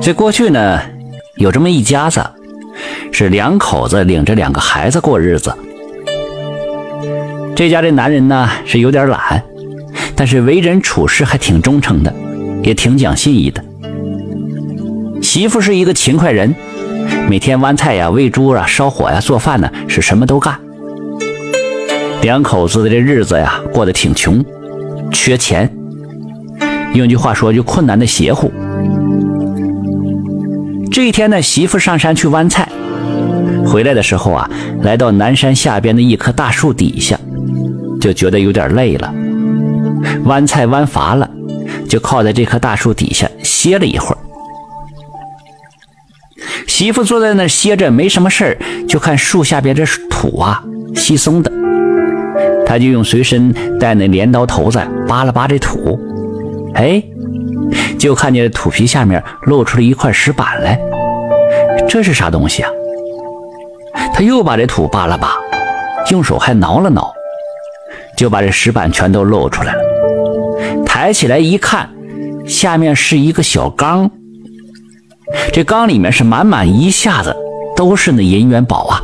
这过去呢，有这么一家子，是两口子领着两个孩子过日子。这家的男人呢是有点懒，但是为人处事还挺忠诚的，也挺讲信义的。媳妇是一个勤快人，每天剜菜呀、喂猪啊、烧火呀、做饭呢，是什么都干。两口子的这日子呀，过得挺穷，缺钱。用句话说，就困难的邪乎。这一天呢，媳妇上山去剜菜，回来的时候啊，来到南山下边的一棵大树底下，就觉得有点累了，剜菜剜乏了，就靠在这棵大树底下歇了一会儿。媳妇坐在那歇着，没什么事儿，就看树下边这土啊稀松的，他就用随身带那镰刀头子扒了扒这土，哎。就看见土皮下面露出了一块石板来，这是啥东西啊？他又把这土扒了扒，用手还挠了挠，就把这石板全都露出来了。抬起来一看，下面是一个小缸，这缸里面是满满一下子都是那银元宝啊！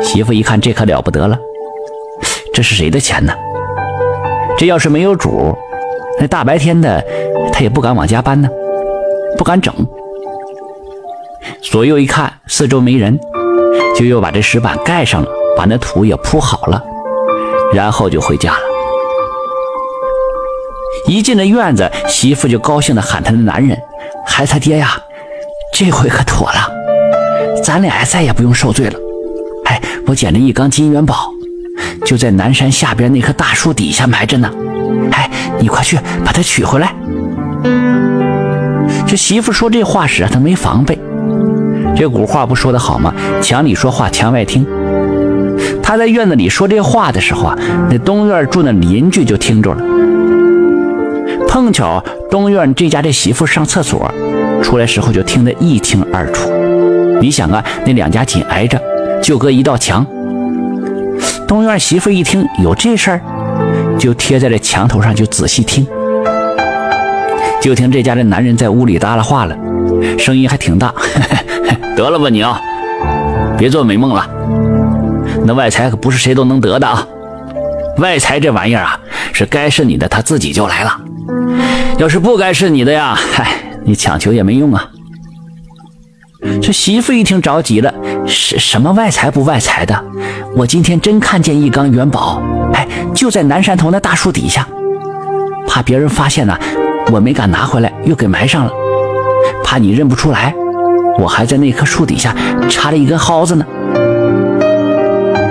媳妇一看，这可了不得了，这是谁的钱呢？这要是没有主。那大白天的，他也不敢往家搬呢，不敢整。左右一看，四周没人，就又把这石板盖上了，把那土也铺好了，然后就回家了。一进了院子，媳妇就高兴地喊他的男人：“孩子爹呀，这回可妥了，咱俩再也不用受罪了。哎，我捡了一缸金元宝，就在南山下边那棵大树底下埋着呢。”哎，你快去把它取回来。这媳妇说这话时啊，她没防备。这古话不说的好吗？墙里说话，墙外听。他在院子里说这话的时候啊，那东院住那邻居就听着了。碰巧东院这家这媳妇上厕所出来时候，就听得一清二楚。你想啊，那两家紧挨着，就隔一道墙。东院媳妇一听有这事儿。就贴在这墙头上，就仔细听。就听这家的男人在屋里搭了话了，声音还挺大。得了吧你啊，别做美梦了。那外财可不是谁都能得的啊。外财这玩意儿啊，是该是你的，他自己就来了。要是不该是你的呀，嗨，你强求也没用啊。这媳妇一听着急了，什什么外财不外财的？我今天真看见一缸元宝。哎，就在南山头那大树底下，怕别人发现呢，我没敢拿回来，又给埋上了。怕你认不出来，我还在那棵树底下插了一根蒿子呢。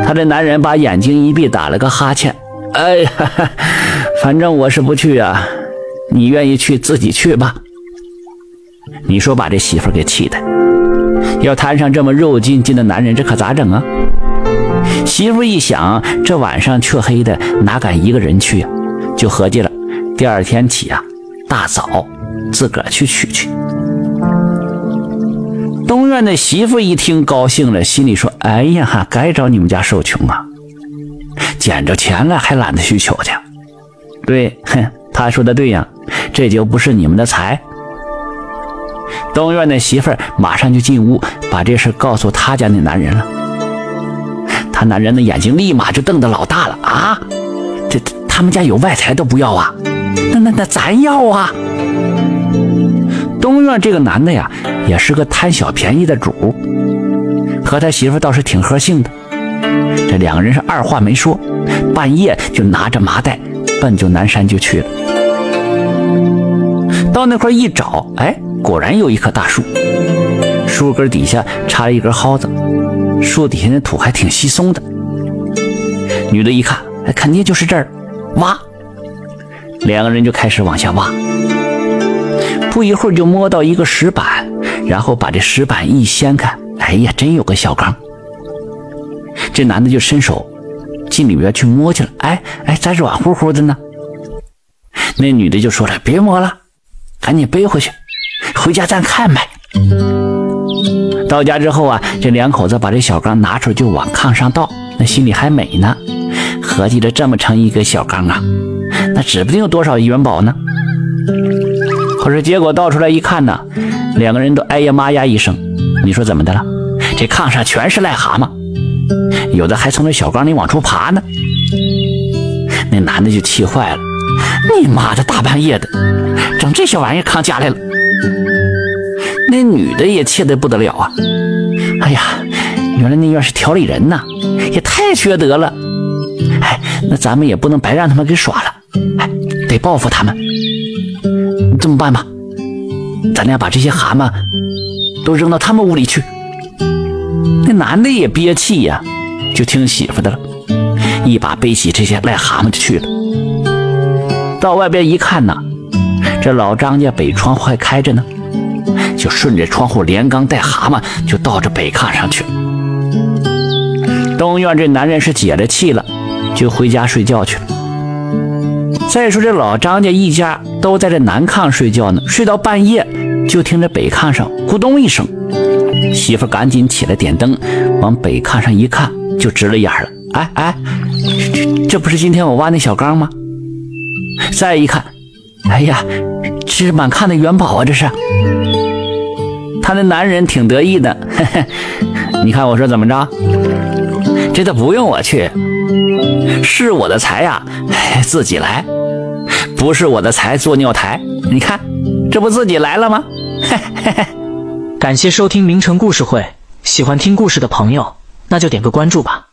他这男人把眼睛一闭，打了个哈欠。哎呀，反正我是不去啊，你愿意去自己去吧。你说把这媳妇给气的，要摊上这么肉筋筋的男人，这可咋整啊？媳妇一想，这晚上黢黑的，哪敢一个人去呀？就合计了，第二天起啊，大早自个儿去取去。东院的媳妇一听高兴了，心里说：“哎呀哈，该找你们家受穷啊，捡着钱了还懒得去求去。”对，哼，他说的对呀，这就不是你们的财。东院的媳妇马上就进屋，把这事告诉他家那男人了。他男人的眼睛立马就瞪得老大了啊！这他们家有外财都不要啊？那那那咱要啊！东院这个男的呀，也是个贪小便宜的主，和他媳妇倒是挺合性的。这两个人是二话没说，半夜就拿着麻袋奔就南山就去了。到那块一找，哎，果然有一棵大树，树根底下插了一根蒿子。树底下那土还挺稀松的，女的一看，哎，肯定就是这儿，挖。两个人就开始往下挖，不一会儿就摸到一个石板，然后把这石板一掀开，哎呀，真有个小缸。这男的就伸手进里边去摸去了，哎哎，咋软乎乎的呢？那女的就说了，别摸了，赶紧背回去，回家咱看呗。到家之后啊，这两口子把这小缸拿出来就往炕上倒，那心里还美呢，合计着这么成一个小缸啊，那指不定有多少元宝呢。可是结果倒出来一看呢，两个人都哎呀妈呀一声。你说怎么的了？这炕上全是癞蛤蟆，有的还从那小缸里往出爬呢。那男的就气坏了，你妈的大半夜的，整这些玩意炕家来了。那女的也气得不得了啊！哎呀，原来那院是调理人呐，也太缺德了。哎，那咱们也不能白让他们给耍了，哎，得报复他们。这么办吧，咱俩把这些蛤蟆都扔到他们屋里去。那男的也憋气呀，就听媳妇的了，一把背起这些癞蛤蟆就去了。到外边一看呢，这老张家北窗户还开着呢，就顺着窗户连缸带蛤蟆就到这北炕上去了。东院这男人是解了气了，就回家睡觉去了。再说这老张家一家都在这南炕睡觉呢，睡到半夜，就听着北炕上咕咚一声，媳妇赶紧起来点灯，往北炕上一看，就直了眼了。哎哎，这这不是今天我挖那小缸吗？再一看，哎呀，这是满炕的元宝啊！这是。他那男人挺得意的，嘿嘿，你看我说怎么着？这都不用我去，是我的财呀，自己来。不是我的财做尿台，你看，这不自己来了吗？嘿嘿嘿感谢收听名城故事会，喜欢听故事的朋友，那就点个关注吧。